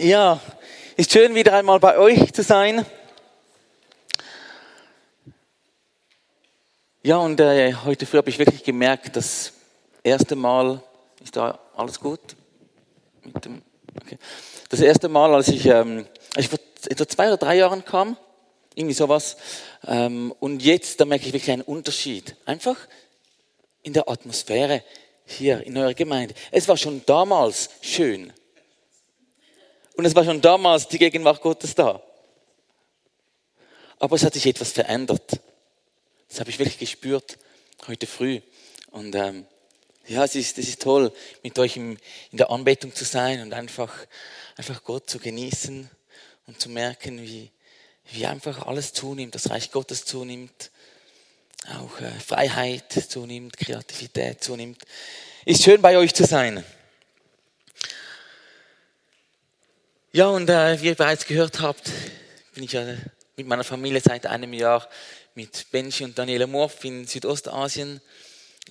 Ja, ist schön wieder einmal bei euch zu sein. Ja, und äh, heute früh habe ich wirklich gemerkt, das erste Mal, ist da alles gut? Dem, okay. Das erste Mal, als ich, ähm, als ich vor etwa zwei oder drei Jahren kam, irgendwie sowas, ähm, und jetzt, da merke ich wirklich einen Unterschied. Einfach in der Atmosphäre hier in eurer Gemeinde. Es war schon damals schön. Und es war schon damals die Gegenwart Gottes da. Aber es hat sich etwas verändert. Das habe ich wirklich gespürt heute früh. Und ähm, ja, es ist, es ist toll, mit euch im, in der Anbetung zu sein und einfach, einfach Gott zu genießen und zu merken, wie, wie einfach alles zunimmt, das Reich Gottes zunimmt, auch äh, Freiheit zunimmt, Kreativität zunimmt. Ist schön bei euch zu sein. Ja, und äh, wie ihr bereits gehört habt, bin ich ja mit meiner Familie seit einem Jahr mit Benji und Daniela Morf in Südostasien.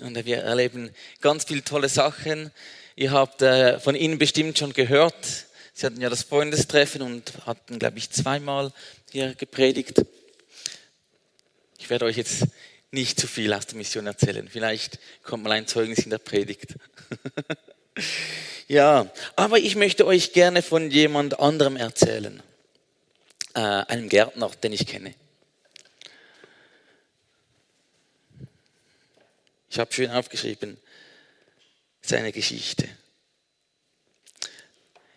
Und äh, wir erleben ganz viele tolle Sachen. Ihr habt äh, von ihnen bestimmt schon gehört. Sie hatten ja das Freundestreffen und hatten, glaube ich, zweimal hier gepredigt. Ich werde euch jetzt nicht zu viel aus der Mission erzählen. Vielleicht kommt mal ein Zeugnis in der Predigt. Ja, aber ich möchte euch gerne von jemand anderem erzählen. Äh, einem Gärtner, den ich kenne. Ich habe schön aufgeschrieben, seine Geschichte.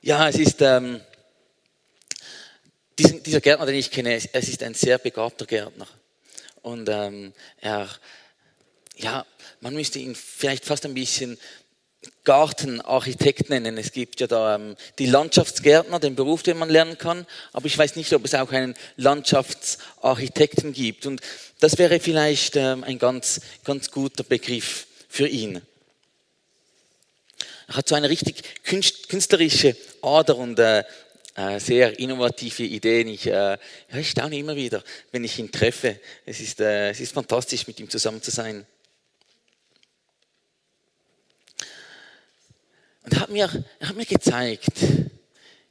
Ja, es ist, ähm, diesen, dieser Gärtner, den ich kenne, es ist ein sehr begabter Gärtner. Und ähm, er, ja, man müsste ihn vielleicht fast ein bisschen Gartenarchitekt nennen. Es gibt ja da ähm, die Landschaftsgärtner, den Beruf, den man lernen kann, aber ich weiß nicht, ob es auch einen Landschaftsarchitekten gibt. Und das wäre vielleicht ähm, ein ganz, ganz guter Begriff für ihn. Er hat so eine richtig künstlerische Ader und äh, äh, sehr innovative Ideen. Ich, äh, ja, ich staune immer wieder, wenn ich ihn treffe. Es ist, äh, es ist fantastisch, mit ihm zusammen zu sein. Und er hat mir, hat mir gezeigt,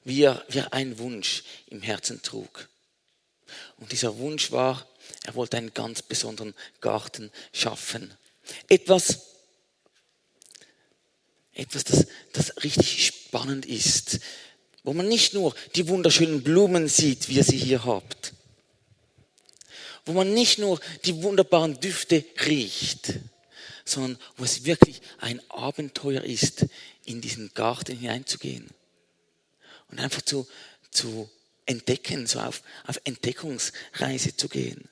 wie er, wie er einen Wunsch im Herzen trug. Und dieser Wunsch war, er wollte einen ganz besonderen Garten schaffen. Etwas, etwas das, das richtig spannend ist, wo man nicht nur die wunderschönen Blumen sieht, wie ihr sie hier habt, wo man nicht nur die wunderbaren Düfte riecht, sondern wo es wirklich ein Abenteuer ist, in diesen Garten hineinzugehen und einfach zu, zu entdecken, so auf, auf Entdeckungsreise zu gehen.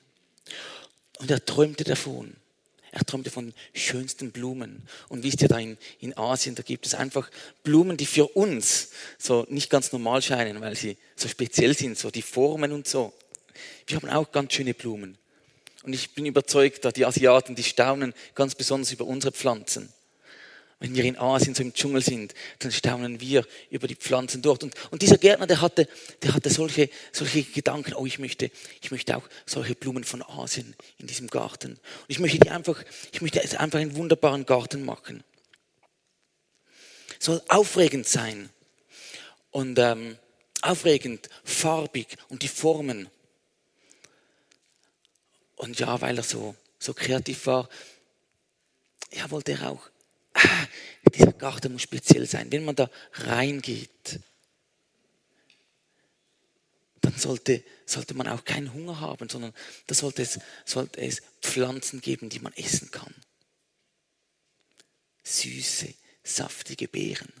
Und er träumte davon. Er träumte von schönsten Blumen. Und wisst ihr, da in, in Asien, da gibt es einfach Blumen, die für uns so nicht ganz normal scheinen, weil sie so speziell sind, so die Formen und so. Wir haben auch ganz schöne Blumen. Und ich bin überzeugt, dass die Asiaten, die staunen ganz besonders über unsere Pflanzen. Wenn wir in Asien so im Dschungel sind, dann staunen wir über die Pflanzen dort. Und, und dieser Gärtner, der hatte, der hatte solche, solche Gedanken, oh, ich möchte, ich möchte auch solche Blumen von Asien in diesem Garten. Und ich möchte die einfach, ich möchte einfach einen wunderbaren Garten machen. Soll aufregend sein. Und ähm, aufregend, farbig und die Formen. Und ja, weil er so, so kreativ war, ja, wollte er auch dieser Garten muss speziell sein. Wenn man da reingeht, dann sollte, sollte man auch keinen Hunger haben, sondern da sollte es, sollte es Pflanzen geben, die man essen kann. Süße, saftige Beeren.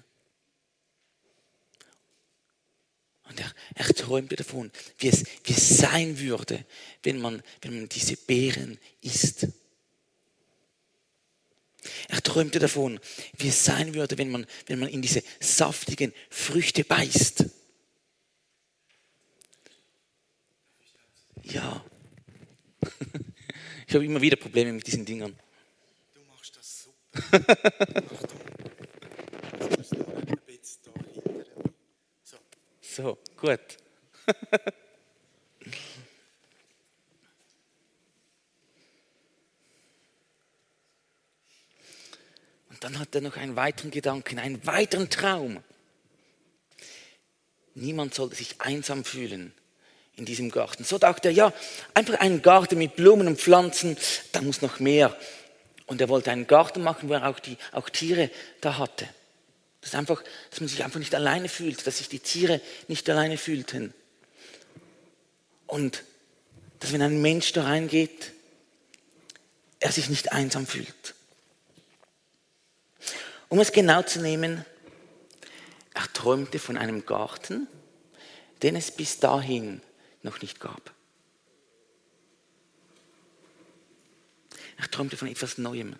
Und er, er träumte davon, wie es, wie es sein würde, wenn man, wenn man diese Beeren isst. Er träumte davon, wie es sein würde, wenn man, wenn man in diese saftigen Früchte beißt. Ja. Ich habe immer wieder Probleme mit diesen Dingern. Du machst das super. so. so, gut. dann hat er noch einen weiteren Gedanken, einen weiteren Traum. niemand sollte sich einsam fühlen in diesem Garten. So dachte er, ja, einfach einen Garten mit Blumen und Pflanzen, da muss noch mehr. Und er wollte einen Garten machen, wo er auch, die, auch Tiere da hatte. Das einfach, dass man sich einfach nicht alleine fühlt, dass sich die Tiere nicht alleine fühlten. Und dass wenn ein Mensch da reingeht, er sich nicht einsam fühlt. Um es genau zu nehmen, er träumte von einem Garten, den es bis dahin noch nicht gab. Er träumte von etwas Neuem.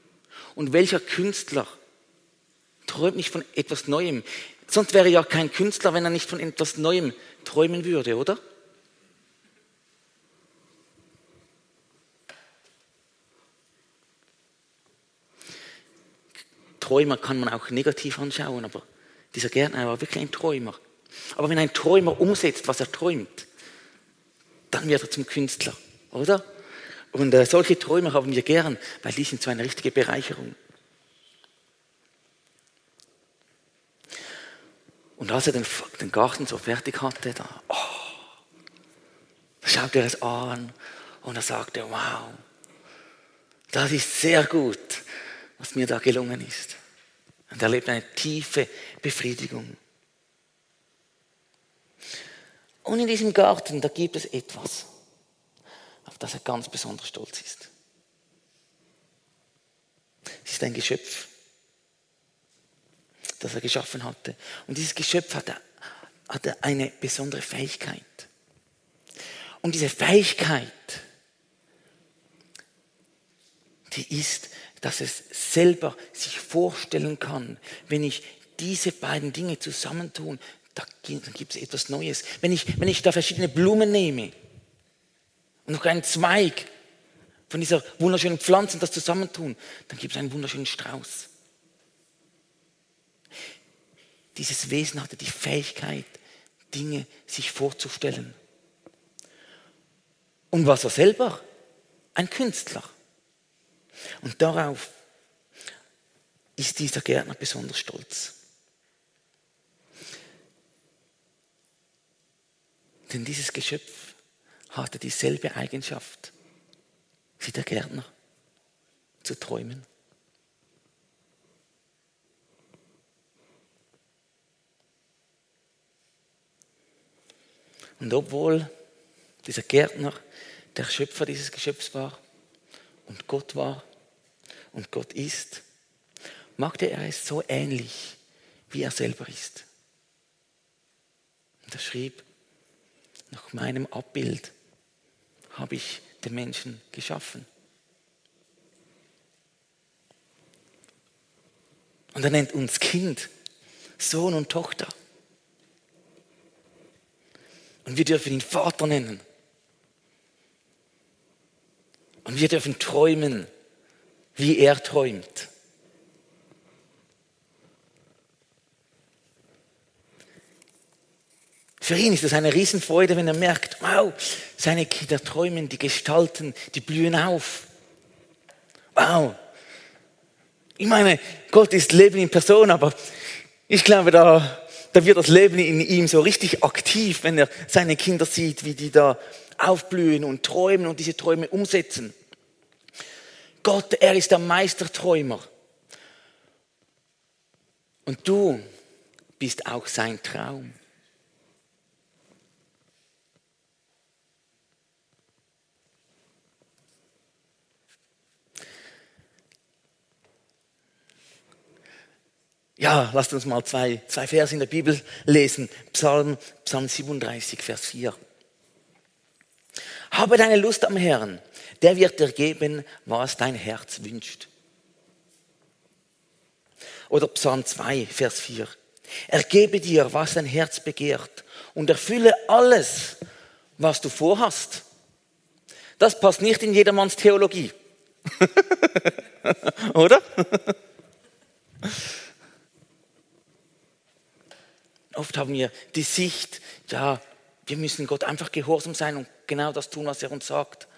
Und welcher Künstler träumt nicht von etwas Neuem? Sonst wäre er ja kein Künstler, wenn er nicht von etwas Neuem träumen würde, oder? Träumer kann man auch negativ anschauen, aber dieser Gärtner war wirklich ein Träumer. Aber wenn ein Träumer umsetzt, was er träumt, dann wird er zum Künstler, oder? Und äh, solche Träume haben wir gern, weil die sind so eine richtige Bereicherung. Und als er den, den Garten so fertig hatte, da, oh, da schaute er es an und er sagte, wow, das ist sehr gut, was mir da gelungen ist. Und er erlebt eine tiefe Befriedigung. Und in diesem Garten, da gibt es etwas, auf das er ganz besonders stolz ist. Es ist ein Geschöpf, das er geschaffen hatte. Und dieses Geschöpf hatte, hatte eine besondere Fähigkeit. Und diese Fähigkeit, die ist, dass es selber sich vorstellen kann, wenn ich diese beiden Dinge zusammentun, da gibt es etwas Neues. Wenn ich, wenn ich da verschiedene Blumen nehme und noch einen Zweig von dieser wunderschönen Pflanze und das zusammentun, dann gibt es einen wunderschönen Strauß. Dieses Wesen hatte die Fähigkeit, Dinge sich vorzustellen. Und war er selber ein Künstler. Und darauf ist dieser Gärtner besonders stolz. Denn dieses Geschöpf hatte dieselbe Eigenschaft wie der Gärtner, zu träumen. Und obwohl dieser Gärtner der Schöpfer dieses Geschöpfs war und Gott war und Gott ist, machte er es so ähnlich, wie er selber ist. Und er schrieb, nach meinem Abbild habe ich den Menschen geschaffen. Und er nennt uns Kind, Sohn und Tochter. Und wir dürfen ihn Vater nennen. Und wir dürfen träumen, wie er träumt. Für ihn ist es eine Riesenfreude, wenn er merkt, wow, seine Kinder träumen, die gestalten, die blühen auf. Wow. Ich meine, Gott ist Leben in Person, aber ich glaube, da, da wird das Leben in ihm so richtig aktiv, wenn er seine Kinder sieht, wie die da aufblühen und träumen und diese Träume umsetzen. Gott, er ist der Meisterträumer. Und du bist auch sein Traum. Ja, lasst uns mal zwei, zwei Verse in der Bibel lesen. Psalm, Psalm 37, Vers 4. Habe deine Lust am Herrn, der wird dir geben, was dein Herz wünscht. Oder Psalm 2, Vers 4. Er gebe dir, was dein Herz begehrt und erfülle alles, was du vorhast. Das passt nicht in jedermanns Theologie. Oder? Oft haben wir die Sicht, ja, wir müssen Gott einfach gehorsam sein und genau das tun, was er uns sagt.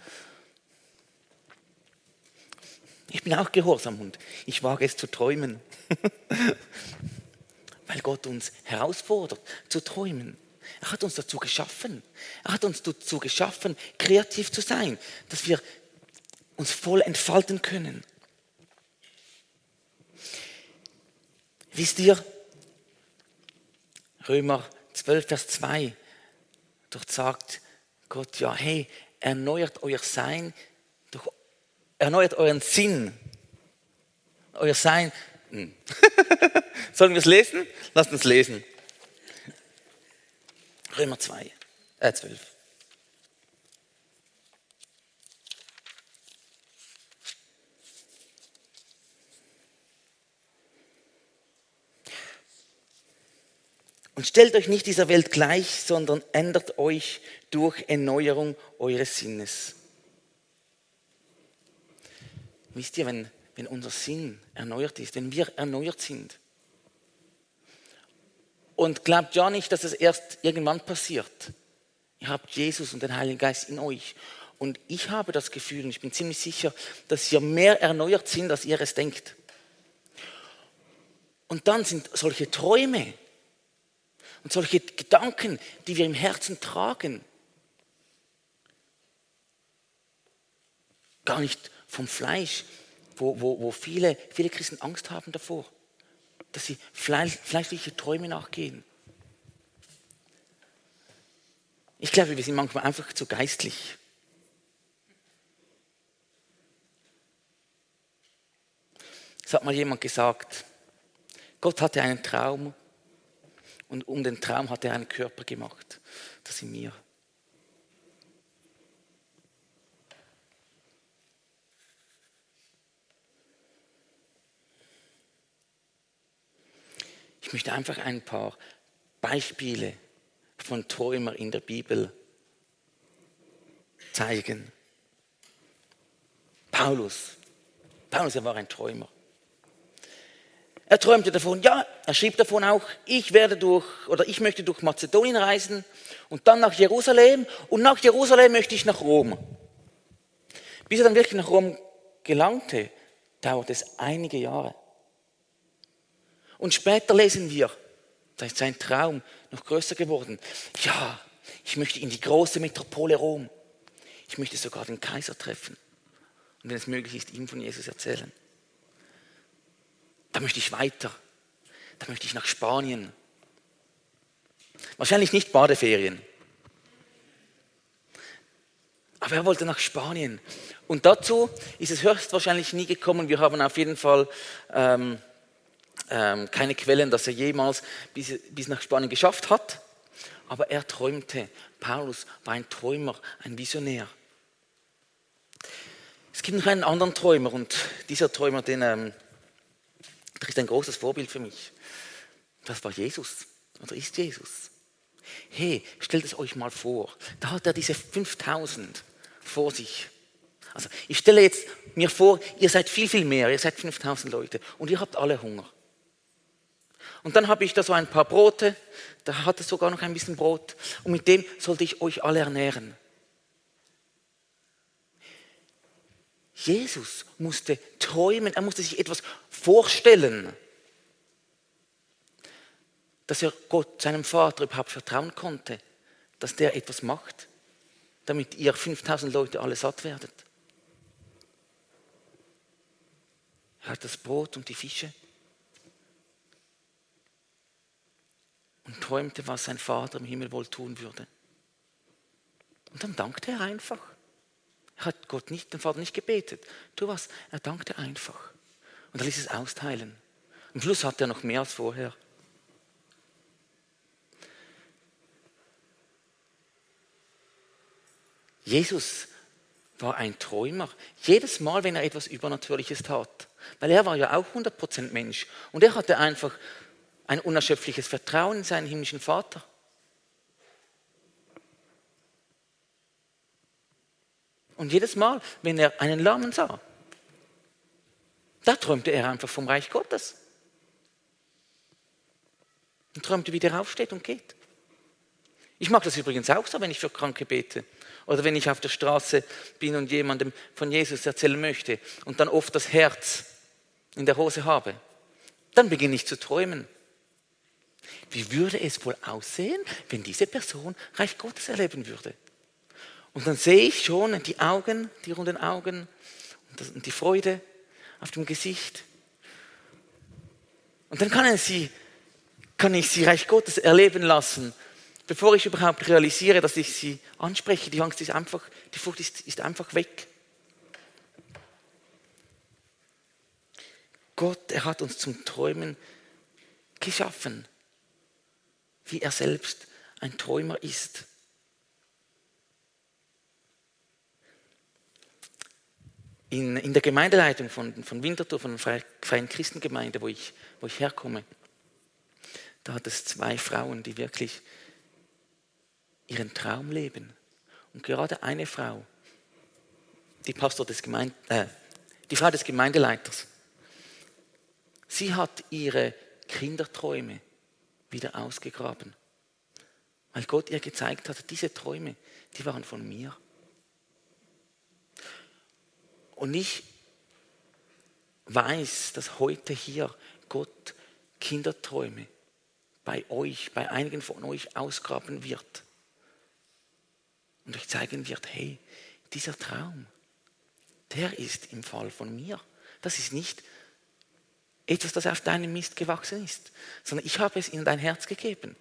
Ich bin auch gehorsam und ich wage es zu träumen, weil Gott uns herausfordert, zu träumen. Er hat uns dazu geschaffen. Er hat uns dazu geschaffen, kreativ zu sein, dass wir uns voll entfalten können. Wisst ihr, Römer 12, Vers 2, dort sagt Gott, ja, hey, erneuert euer Sein, erneuert euren Sinn. Euer Sein. Hm. Sollen wir es lesen? Lasst uns lesen. Römer 2, äh 12. Und stellt euch nicht dieser Welt gleich, sondern ändert euch durch Erneuerung eures Sinnes. Wisst ihr, wenn, wenn unser Sinn erneuert ist, wenn wir erneuert sind, und glaubt ja nicht, dass es erst irgendwann passiert. Ihr habt Jesus und den Heiligen Geist in euch. Und ich habe das Gefühl, und ich bin ziemlich sicher, dass ihr mehr erneuert sind, als ihr es denkt. Und dann sind solche Träume, und solche Gedanken, die wir im Herzen tragen, gar nicht vom Fleisch, wo, wo, wo viele, viele Christen Angst haben davor, dass sie fleischliche Träume nachgehen. Ich glaube, wir sind manchmal einfach zu geistlich. Es hat mal jemand gesagt, Gott hatte einen Traum und um den Traum hat er einen Körper gemacht. Das sind mir. Ich möchte einfach ein paar Beispiele von Träumer in der Bibel zeigen. Paulus. Paulus, er war ein Träumer. Er träumte davon, ja, er schrieb davon auch, ich werde durch oder ich möchte durch Mazedonien reisen und dann nach Jerusalem und nach Jerusalem möchte ich nach Rom. Bis er dann wirklich nach Rom gelangte, dauert es einige Jahre. Und später lesen wir, da ist sein Traum noch größer geworden. Ja, ich möchte in die große Metropole Rom. Ich möchte sogar den Kaiser treffen. Und wenn es möglich ist, ihm von Jesus erzählen. Da möchte ich weiter. Da möchte ich nach Spanien. Wahrscheinlich nicht Badeferien. Aber er wollte nach Spanien. Und dazu ist es höchstwahrscheinlich nie gekommen. Wir haben auf jeden Fall ähm, ähm, keine Quellen, dass er jemals bis, bis nach Spanien geschafft hat. Aber er träumte. Paulus war ein Träumer, ein Visionär. Es gibt noch einen anderen Träumer und dieser Träumer, den ähm, das ist ein großes Vorbild für mich. Das war Jesus oder ist Jesus. Hey, stellt es euch mal vor, da hat er diese 5000 vor sich. Also ich stelle jetzt mir vor, ihr seid viel, viel mehr, ihr seid 5000 Leute und ihr habt alle Hunger. Und dann habe ich da so ein paar Brote, da hat es sogar noch ein bisschen Brot und mit dem sollte ich euch alle ernähren. Jesus musste träumen, er musste sich etwas vorstellen, dass er Gott, seinem Vater überhaupt vertrauen konnte, dass der etwas macht, damit ihr 5000 Leute alle satt werdet. Er hat das Brot und die Fische und träumte, was sein Vater im Himmel wohl tun würde. Und dann dankte er einfach. Er hat Gott nicht, den Vater nicht gebetet. Tu was, er dankte einfach. Und er ließ es austeilen. Am Schluss hat er noch mehr als vorher. Jesus war ein Träumer. Jedes Mal, wenn er etwas Übernatürliches tat. Weil er war ja auch 100% Mensch. Und er hatte einfach ein unerschöpfliches Vertrauen in seinen himmlischen Vater. Und jedes Mal, wenn er einen Lahmen sah, da träumte er einfach vom Reich Gottes. Und träumte, wie der aufsteht und geht. Ich mag das übrigens auch so, wenn ich für Kranke bete. Oder wenn ich auf der Straße bin und jemandem von Jesus erzählen möchte und dann oft das Herz in der Hose habe. Dann beginne ich zu träumen. Wie würde es wohl aussehen, wenn diese Person Reich Gottes erleben würde? Und dann sehe ich schon die Augen, die runden Augen und die Freude auf dem Gesicht. Und dann kann, sie, kann ich sie Reich Gottes erleben lassen, bevor ich überhaupt realisiere, dass ich sie anspreche. Die Angst ist einfach, die Furcht ist, ist einfach weg. Gott, er hat uns zum Träumen geschaffen, wie er selbst ein Träumer ist. In, in der Gemeindeleitung von, von Winterthur, von der Freien Christengemeinde, wo ich, wo ich herkomme, da hat es zwei Frauen, die wirklich ihren Traum leben. Und gerade eine Frau, die Pastor des Gemeinde, äh, die Frau des Gemeindeleiters, sie hat ihre Kinderträume wieder ausgegraben. Weil Gott ihr gezeigt hat, diese Träume, die waren von mir. Und ich weiß, dass heute hier Gott Kinderträume bei euch, bei einigen von euch ausgraben wird und euch zeigen wird, hey, dieser Traum, der ist im Fall von mir. Das ist nicht etwas, das auf deinem Mist gewachsen ist, sondern ich habe es in dein Herz gegeben.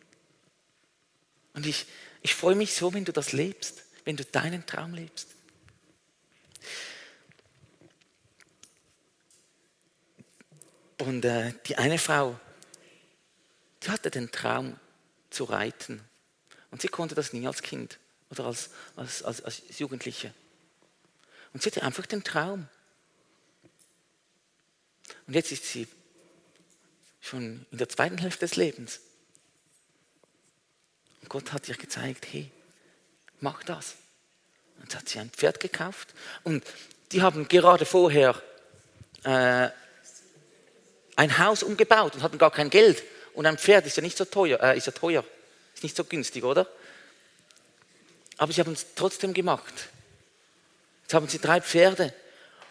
Und ich, ich freue mich so, wenn du das lebst, wenn du deinen Traum lebst. Und äh, die eine Frau, die hatte den Traum zu reiten. Und sie konnte das nie als Kind oder als, als, als, als Jugendliche. Und sie hatte einfach den Traum. Und jetzt ist sie schon in der zweiten Hälfte des Lebens. Und Gott hat ihr gezeigt, hey, mach das. Und jetzt hat sie ein Pferd gekauft. Und die haben gerade vorher äh, ein Haus umgebaut und hatten gar kein Geld. Und ein Pferd ist ja nicht so teuer, äh, ist ja teuer, ist nicht so günstig, oder? Aber sie haben es trotzdem gemacht. Jetzt haben sie drei Pferde.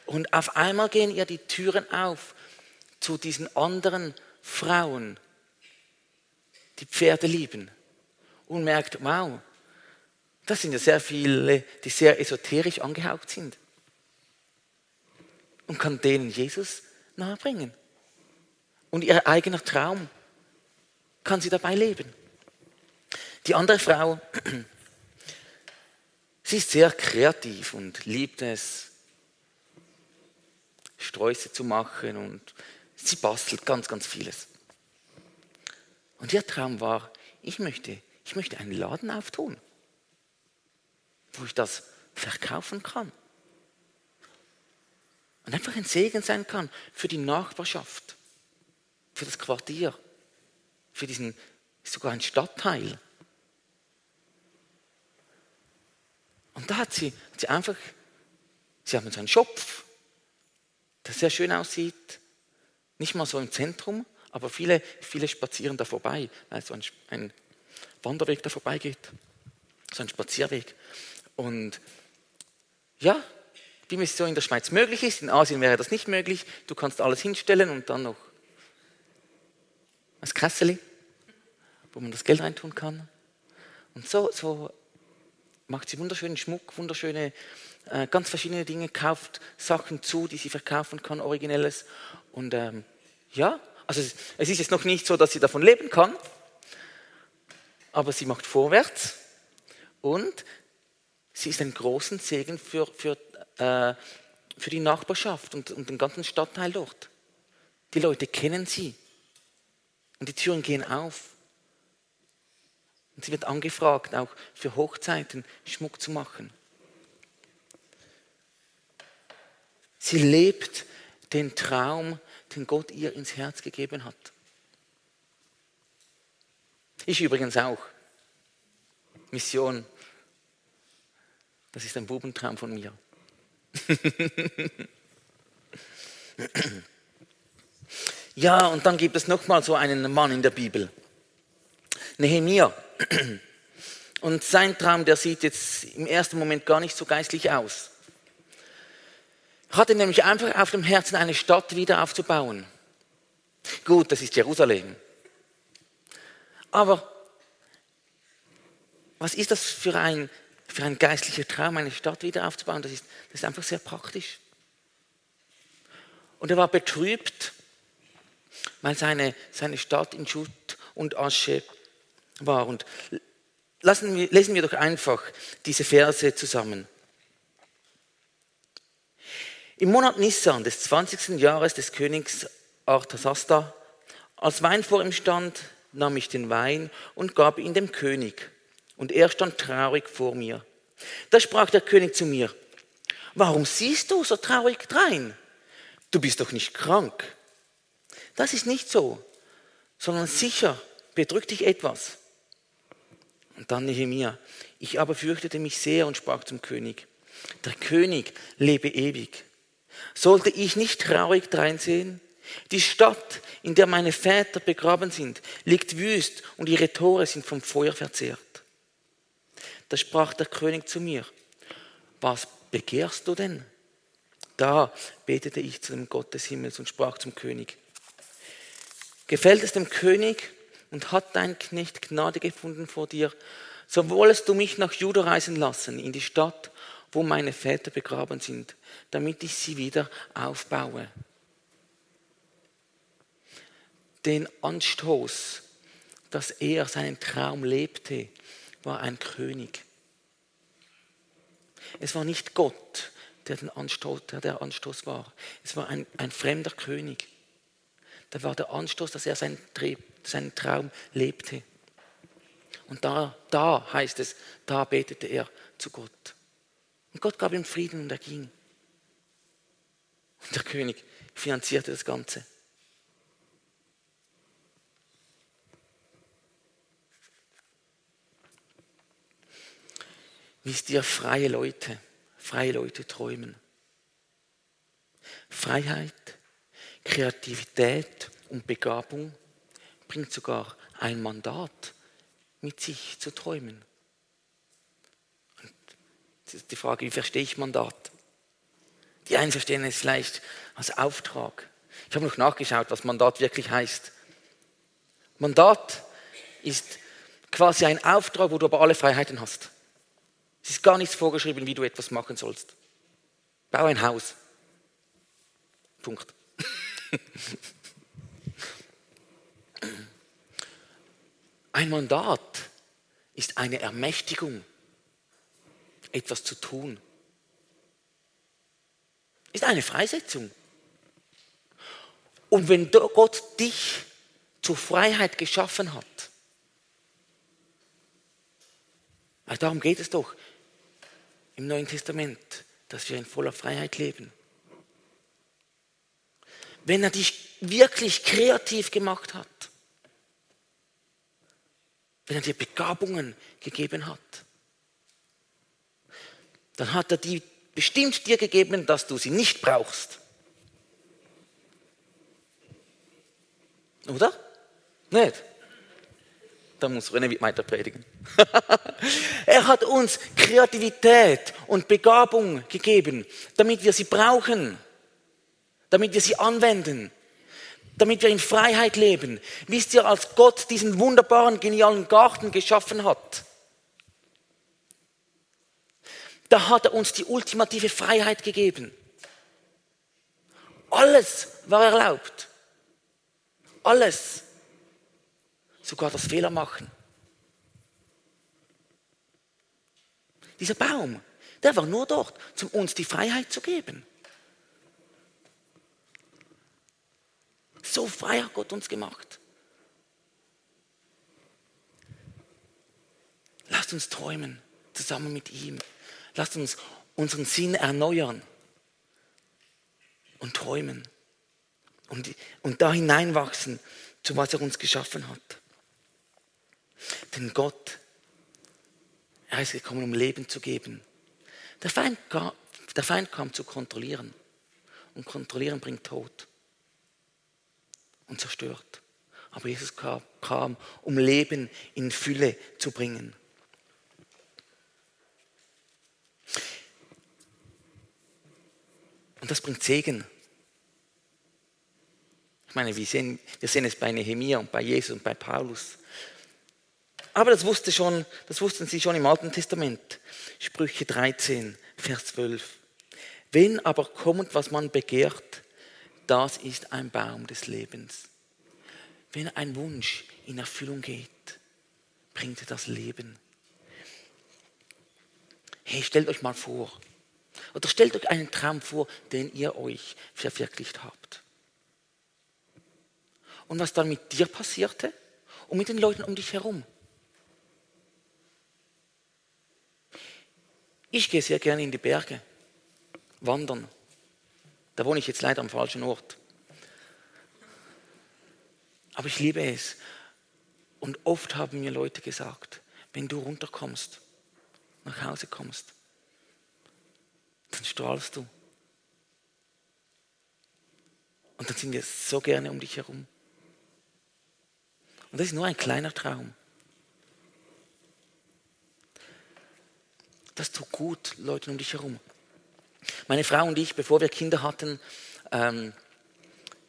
Und auf einmal gehen ihr die Türen auf zu diesen anderen Frauen, die Pferde lieben. Und merkt, wow, das sind ja sehr viele, die sehr esoterisch angehaucht sind. Und kann denen Jesus nahebringen. Und ihr eigener Traum kann sie dabei leben. Die andere Frau, sie ist sehr kreativ und liebt es, Sträuße zu machen und sie bastelt ganz, ganz vieles. Und ihr Traum war, ich möchte, ich möchte einen Laden auftun, wo ich das verkaufen kann. Und einfach ein Segen sein kann für die Nachbarschaft, für das Quartier, für diesen, sogar ein Stadtteil. Und da hat sie, hat sie einfach, sie haben so einen Schopf, der sehr schön aussieht, nicht mal so im Zentrum, aber viele, viele spazieren da vorbei, weil so ein, ein Wanderweg da vorbeigeht, so ein Spazierweg. Und ja, wie es so in der Schweiz möglich ist, in Asien wäre das nicht möglich, du kannst alles hinstellen und dann noch das Kasseli, wo man das Geld reintun kann. Und so, so macht sie wunderschönen Schmuck, wunderschöne, äh, ganz verschiedene Dinge, kauft Sachen zu, die sie verkaufen kann, Originelles. Und ähm, ja, also es, es ist jetzt noch nicht so, dass sie davon leben kann, aber sie macht vorwärts und sie ist ein großen Segen für, für, äh, für die Nachbarschaft und, und den ganzen Stadtteil dort. Die Leute kennen sie. Und die Türen gehen auf. Und sie wird angefragt, auch für Hochzeiten Schmuck zu machen. Sie lebt den Traum, den Gott ihr ins Herz gegeben hat. Ich übrigens auch. Mission. Das ist ein Bubentraum von mir. Ja, und dann gibt es nochmal so einen Mann in der Bibel. Nehemia. Und sein Traum, der sieht jetzt im ersten Moment gar nicht so geistlich aus. Hatte nämlich einfach auf dem Herzen, eine Stadt wieder aufzubauen. Gut, das ist Jerusalem. Aber was ist das für ein, für ein geistlicher Traum, eine Stadt wieder aufzubauen? Das ist, das ist einfach sehr praktisch. Und er war betrübt, weil seine, seine Stadt in Schutt und Asche war. Und lassen lesen wir doch einfach diese Verse zusammen. Im Monat Nissan des 20. Jahres des Königs Arthasasta, als Wein vor ihm stand, nahm ich den Wein und gab ihn dem König. Und er stand traurig vor mir. Da sprach der König zu mir, warum siehst du so traurig drein? Du bist doch nicht krank. Das ist nicht so, sondern sicher bedrückt dich etwas. Und dann Nehemiah, ich aber fürchtete mich sehr und sprach zum König, der König lebe ewig. Sollte ich nicht traurig dreinsehen? Die Stadt, in der meine Väter begraben sind, liegt wüst und ihre Tore sind vom Feuer verzehrt. Da sprach der König zu mir, was begehrst du denn? Da betete ich zu dem Gott des Himmels und sprach zum König, gefällt es dem König und hat dein Knecht Gnade gefunden vor dir, so wollest du mich nach Juda reisen lassen, in die Stadt, wo meine Väter begraben sind, damit ich sie wieder aufbaue. Den Anstoß, dass er seinen Traum lebte, war ein König. Es war nicht Gott, der, den Anstoß, der der Anstoß war. Es war ein, ein fremder König. Da war der Anstoß, dass er seinen, seinen Traum lebte. Und da, da heißt es, da betete er zu Gott. Und Gott gab ihm Frieden und er ging. Und der König finanzierte das Ganze. Wisst ihr, freie Leute, freie Leute träumen. Freiheit, Kreativität und Begabung bringt sogar ein Mandat mit sich zu träumen. Ist die Frage, wie verstehe ich Mandat? Die einen verstehen es vielleicht als Auftrag. Ich habe noch nachgeschaut, was Mandat wirklich heißt. Mandat ist quasi ein Auftrag, wo du aber alle Freiheiten hast. Es ist gar nichts vorgeschrieben, wie du etwas machen sollst. Bau ein Haus. Punkt. Ein Mandat ist eine Ermächtigung, etwas zu tun. Ist eine Freisetzung. Und wenn Gott dich zur Freiheit geschaffen hat, also darum geht es doch, im Neuen Testament, dass wir in voller Freiheit leben. Wenn er dich wirklich kreativ gemacht hat, wenn er dir Begabungen gegeben hat, dann hat er die bestimmt dir gegeben, dass du sie nicht brauchst. Oder? Nicht? Da muss René weiter predigen. er hat uns Kreativität und Begabung gegeben, damit wir sie brauchen, damit wir sie anwenden, damit wir in Freiheit leben. Wisst ihr, als Gott diesen wunderbaren, genialen Garten geschaffen hat, da hat er uns die ultimative Freiheit gegeben. Alles war erlaubt. Alles sogar das Fehler machen. Dieser Baum, der war nur dort, um uns die Freiheit zu geben. So frei hat Gott uns gemacht. Lasst uns träumen zusammen mit ihm. Lasst uns unseren Sinn erneuern und träumen und, und da hineinwachsen, zu was er uns geschaffen hat. Denn Gott, er ist gekommen, um Leben zu geben. Der Feind, kam, der Feind kam zu kontrollieren. Und kontrollieren bringt Tod und zerstört. Aber Jesus kam, kam, um Leben in Fülle zu bringen. Und das bringt Segen. Ich meine, wir sehen, wir sehen es bei Nehemiah und bei Jesus und bei Paulus. Aber das, wusste schon, das wussten sie schon im Alten Testament. Sprüche 13, Vers 12. Wenn aber kommt, was man begehrt, das ist ein Baum des Lebens. Wenn ein Wunsch in Erfüllung geht, bringt das Leben. Hey, stellt euch mal vor, oder stellt euch einen Traum vor, den ihr euch verwirklicht habt. Und was dann mit dir passierte und mit den Leuten um dich herum. Ich gehe sehr gerne in die Berge, wandern. Da wohne ich jetzt leider am falschen Ort. Aber ich liebe es. Und oft haben mir Leute gesagt, wenn du runterkommst, nach Hause kommst, dann strahlst du. Und dann sind wir so gerne um dich herum. Und das ist nur ein kleiner Traum. Das tut gut, Leute um dich herum. Meine Frau und ich, bevor wir Kinder hatten, ähm,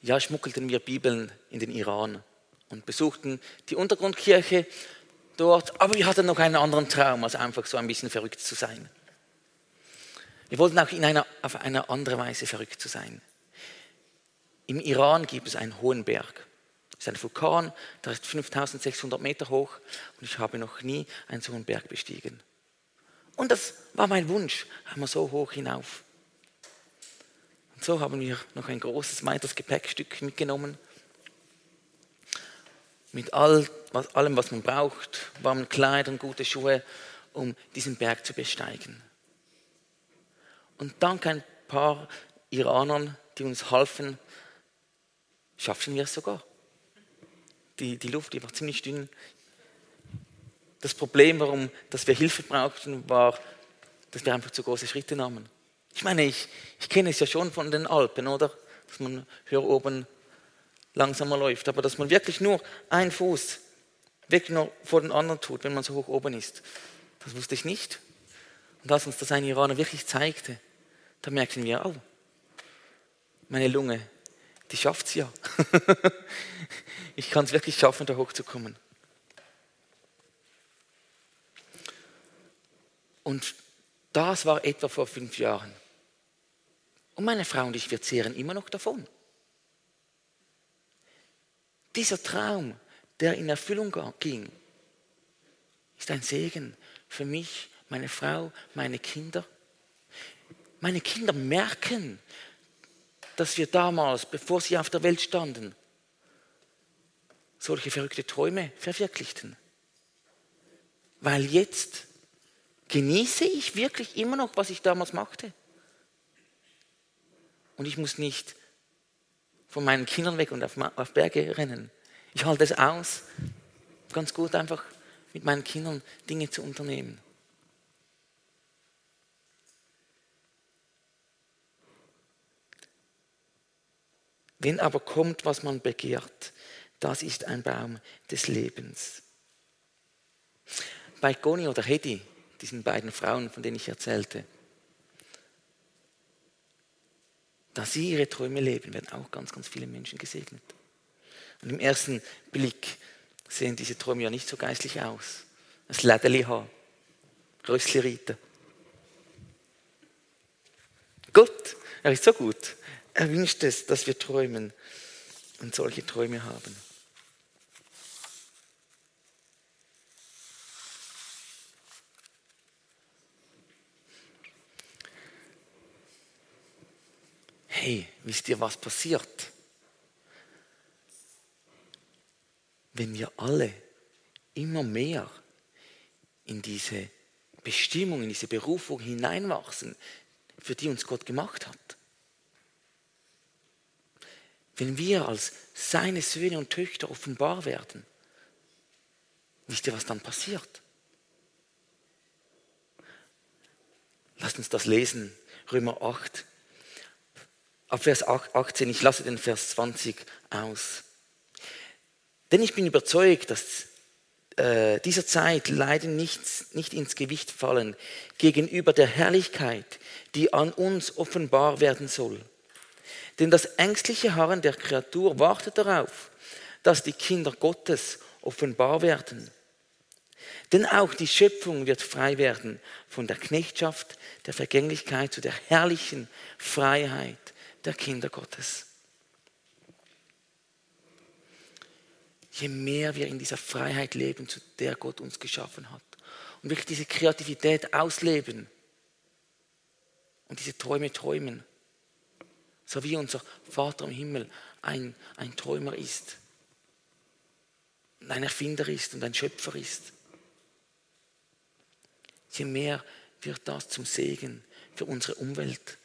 ja, schmuggelten wir Bibeln in den Iran und besuchten die Untergrundkirche dort. Aber wir hatten noch einen anderen Traum, als einfach so ein bisschen verrückt zu sein. Wir wollten auch in einer, auf eine andere Weise verrückt zu sein. Im Iran gibt es einen hohen Berg. Das ist ein Vulkan, der ist 5600 Meter hoch und ich habe noch nie einen so hohen Berg bestiegen. Und das war mein Wunsch, einmal so hoch hinauf. Und so haben wir noch ein großes weiteres Gepäckstück mitgenommen. Mit all, was, allem, was man braucht, warmen Kleidern, gute Schuhe, um diesen Berg zu besteigen. Und dank ein paar Iranern, die uns halfen, schafften wir es sogar. Die, die Luft, die war ziemlich dünn. Das Problem, warum dass wir Hilfe brauchten, war, dass wir einfach zu große Schritte nahmen. Ich meine, ich, ich kenne es ja schon von den Alpen, oder? Dass man hier oben langsamer läuft, aber dass man wirklich nur einen Fuß wirklich nur vor den anderen tut, wenn man so hoch oben ist. Das wusste ich nicht. Und als uns das ein Iraner wirklich zeigte, da merkten wir, oh, meine Lunge, die schafft es ja. ich kann es wirklich schaffen, da hochzukommen. Und das war etwa vor fünf Jahren. Und meine Frau und ich, wir zehren immer noch davon. Dieser Traum, der in Erfüllung ging, ist ein Segen für mich, meine Frau, meine Kinder. Meine Kinder merken, dass wir damals, bevor sie auf der Welt standen, solche verrückte Träume verwirklichten. Weil jetzt genieße ich wirklich immer noch, was ich damals machte. Und ich muss nicht von meinen Kindern weg und auf, auf Berge rennen. Ich halte es aus, ganz gut einfach mit meinen Kindern Dinge zu unternehmen. Wenn aber kommt, was man begehrt, das ist ein Baum des Lebens. Bei Goni oder Hedi, diesen beiden Frauen, von denen ich erzählte, da sie ihre Träume leben, werden auch ganz, ganz viele Menschen gesegnet. Und im ersten Blick sehen diese Träume ja nicht so geistlich aus. Das Lädeli Haar, Rössli Rita. Gott, er ist so gut. Er wünscht es, dass wir träumen und solche Träume haben. Hey, wisst ihr, was passiert? Wenn wir alle immer mehr in diese Bestimmung, in diese Berufung hineinwachsen, für die uns Gott gemacht hat. Wenn wir als seine Söhne und Töchter offenbar werden, wisst ihr, was dann passiert? Lasst uns das lesen, Römer 8, ab Vers 18, ich lasse den Vers 20 aus. Denn ich bin überzeugt, dass äh, dieser Zeit Leiden nicht, nicht ins Gewicht fallen gegenüber der Herrlichkeit, die an uns offenbar werden soll. Denn das ängstliche Harren der Kreatur wartet darauf, dass die Kinder Gottes offenbar werden. Denn auch die Schöpfung wird frei werden von der Knechtschaft, der Vergänglichkeit zu der herrlichen Freiheit der Kinder Gottes. Je mehr wir in dieser Freiheit leben, zu der Gott uns geschaffen hat, und wirklich diese Kreativität ausleben und diese Träume träumen, so wie unser Vater im Himmel ein, ein Träumer ist, ein Erfinder ist und ein Schöpfer ist. Je mehr wird das zum Segen für unsere Umwelt,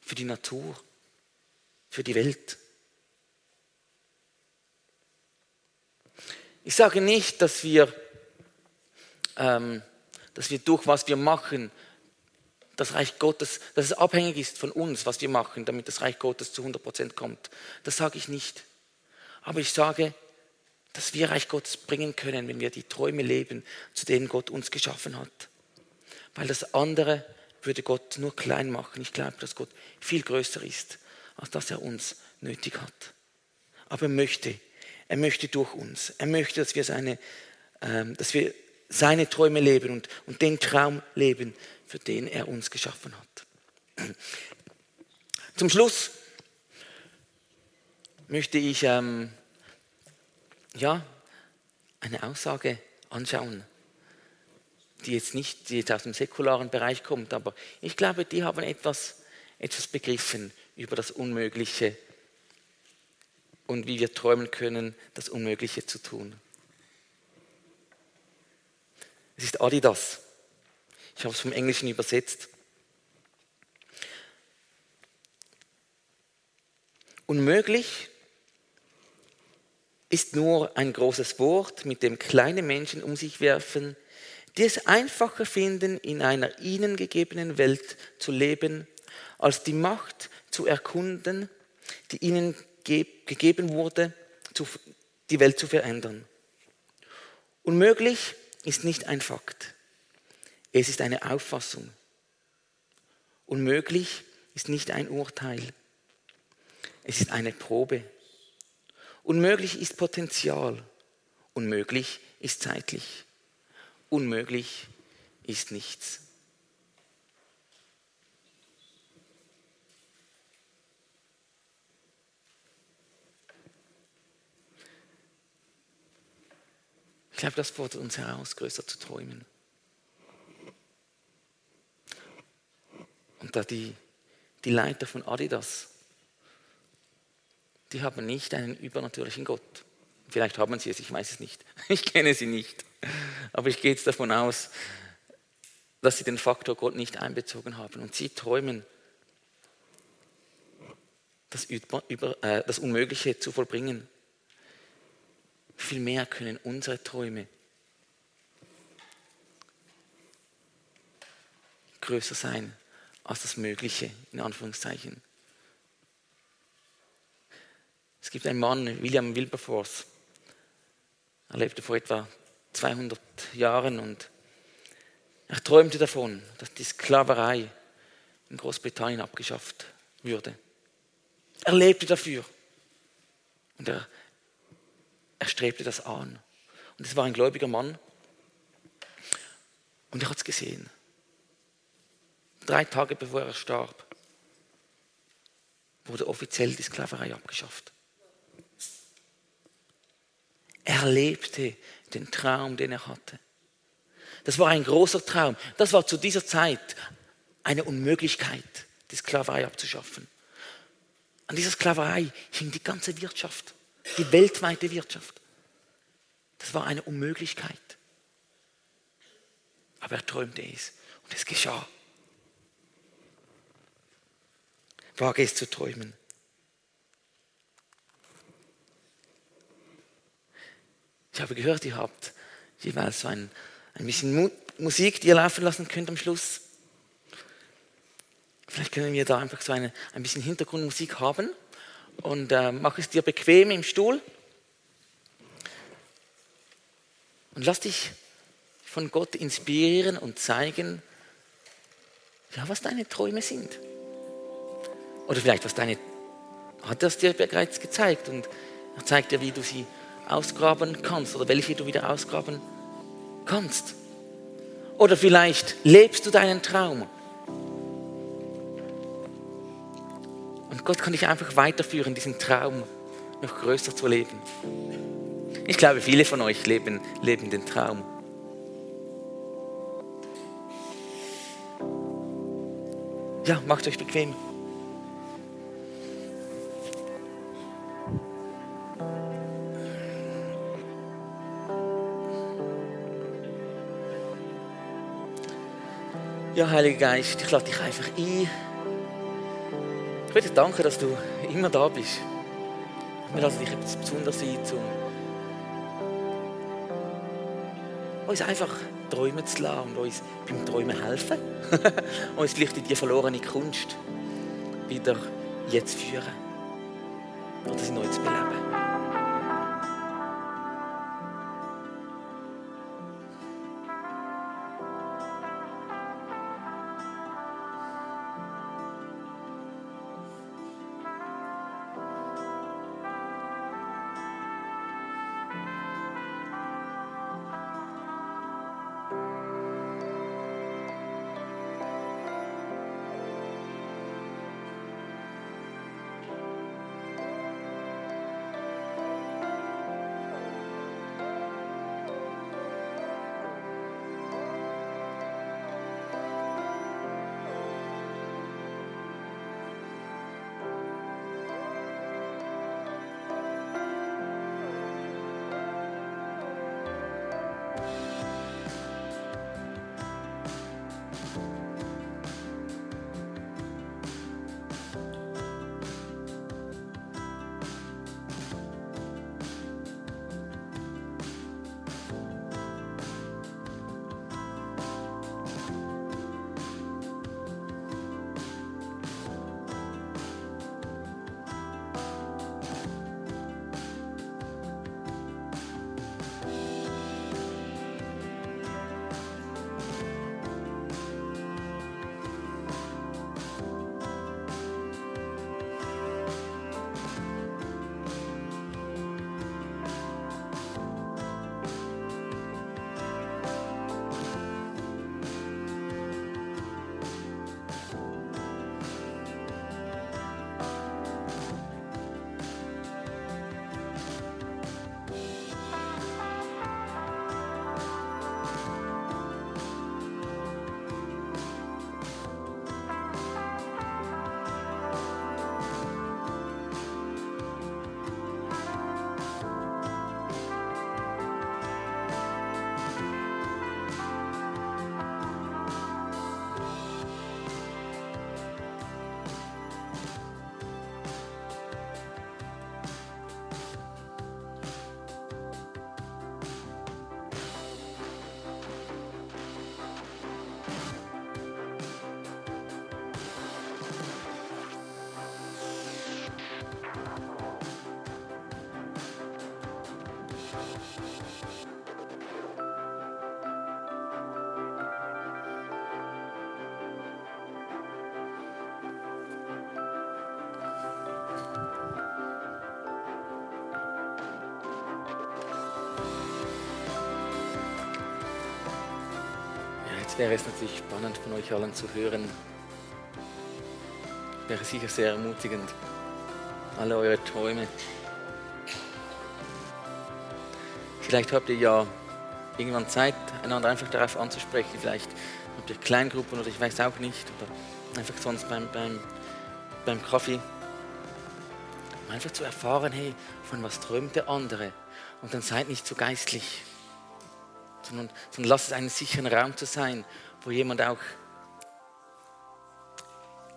für die Natur, für die Welt. Ich sage nicht, dass wir, ähm, dass wir durch was wir machen, das Reich Gottes, dass es abhängig ist von uns, was wir machen, damit das Reich Gottes zu 100% kommt. Das sage ich nicht. Aber ich sage, dass wir Reich Gottes bringen können, wenn wir die Träume leben, zu denen Gott uns geschaffen hat. Weil das andere würde Gott nur klein machen. Ich glaube, dass Gott viel größer ist, als dass er uns nötig hat. Aber er möchte, er möchte durch uns. Er möchte, dass wir seine, ähm, dass wir seine Träume leben und, und den Traum leben, für den er uns geschaffen hat. Zum Schluss möchte ich ähm, ja, eine Aussage anschauen, die jetzt nicht die jetzt aus dem säkularen Bereich kommt, aber ich glaube, die haben etwas, etwas begriffen über das Unmögliche und wie wir träumen können, das Unmögliche zu tun. Es ist Adidas. Ich habe es vom Englischen übersetzt. Unmöglich ist nur ein großes Wort, mit dem kleine Menschen um sich werfen, die es einfacher finden, in einer ihnen gegebenen Welt zu leben, als die Macht zu erkunden, die ihnen gegeben wurde, die Welt zu verändern. Unmöglich ist nicht ein Fakt. Es ist eine Auffassung. Unmöglich ist nicht ein Urteil. Es ist eine Probe. Unmöglich ist Potenzial. Unmöglich ist zeitlich. Unmöglich ist nichts. Ich glaube, das fordert uns heraus, größer zu träumen. Und da die, die Leiter von Adidas die haben nicht einen übernatürlichen Gott. Vielleicht haben sie es, ich weiß es nicht. Ich kenne sie nicht. Aber ich gehe jetzt davon aus, dass sie den Faktor Gott nicht einbezogen haben. Und sie träumen, das, über, äh, das Unmögliche zu vollbringen. Viel mehr können unsere Träume größer sein als das Mögliche, in Anführungszeichen. Es gibt einen Mann, William Wilberforce. Er lebte vor etwa 200 Jahren und er träumte davon, dass die Sklaverei in Großbritannien abgeschafft würde. Er lebte dafür und er, er strebte das an. Und es war ein gläubiger Mann und er hat es gesehen. Drei Tage bevor er starb, wurde offiziell die Sklaverei abgeschafft. Er lebte den Traum, den er hatte. Das war ein großer Traum. Das war zu dieser Zeit eine Unmöglichkeit, die Sklaverei abzuschaffen. An dieser Sklaverei hing die ganze Wirtschaft, die weltweite Wirtschaft. Das war eine Unmöglichkeit. Aber er träumte es und es geschah. Wage es zu träumen. Ich habe gehört, ihr habt jeweils so ein, ein bisschen Musik, die ihr laufen lassen könnt am Schluss. Vielleicht können wir da einfach so eine, ein bisschen Hintergrundmusik haben und äh, mach es dir bequem im Stuhl. Und lass dich von Gott inspirieren und zeigen, ja, was deine Träume sind. Oder vielleicht, was deine, hat er es dir bereits gezeigt und er zeigt dir, wie du sie ausgraben kannst oder welche du wieder ausgraben kannst. Oder vielleicht lebst du deinen Traum. Und Gott kann dich einfach weiterführen, diesen Traum noch größer zu leben. Ich glaube, viele von euch leben, leben den Traum. Ja, macht euch bequem. Ja, Heiliger Geist, ich lade dich einfach ein. Ich möchte dir danken, dass du immer da bist. Wir lassen dich etwas Besonderes ein, um uns einfach träumen zu lassen und uns beim Träumen helfen. uns vielleicht in die verlorene Kunst wieder jetzt führen. Oder sie neu zu beleben. Wäre es natürlich spannend von euch allen zu hören. Wäre sicher sehr ermutigend. Alle eure Träume. Vielleicht habt ihr ja irgendwann Zeit, einander einfach darauf anzusprechen. Vielleicht habt ihr Kleingruppen oder ich weiß auch nicht. Oder einfach sonst beim, beim, beim Kaffee. Um einfach zu erfahren, hey, von was träumt der andere? Und dann seid nicht so geistlich sondern, sondern lass es einen sicheren Raum zu sein, wo jemand auch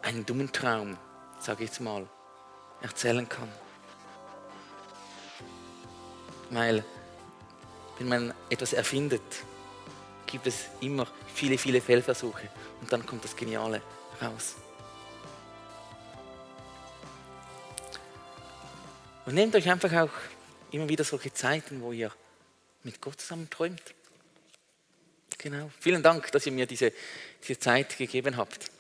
einen dummen Traum, sage ich jetzt mal, erzählen kann. Weil, wenn man etwas erfindet, gibt es immer viele, viele Fehlversuche und dann kommt das Geniale raus. Und nehmt euch einfach auch immer wieder solche Zeiten, wo ihr mit Gott zusammen träumt. Genau. Vielen Dank, dass ihr mir diese, diese Zeit gegeben habt.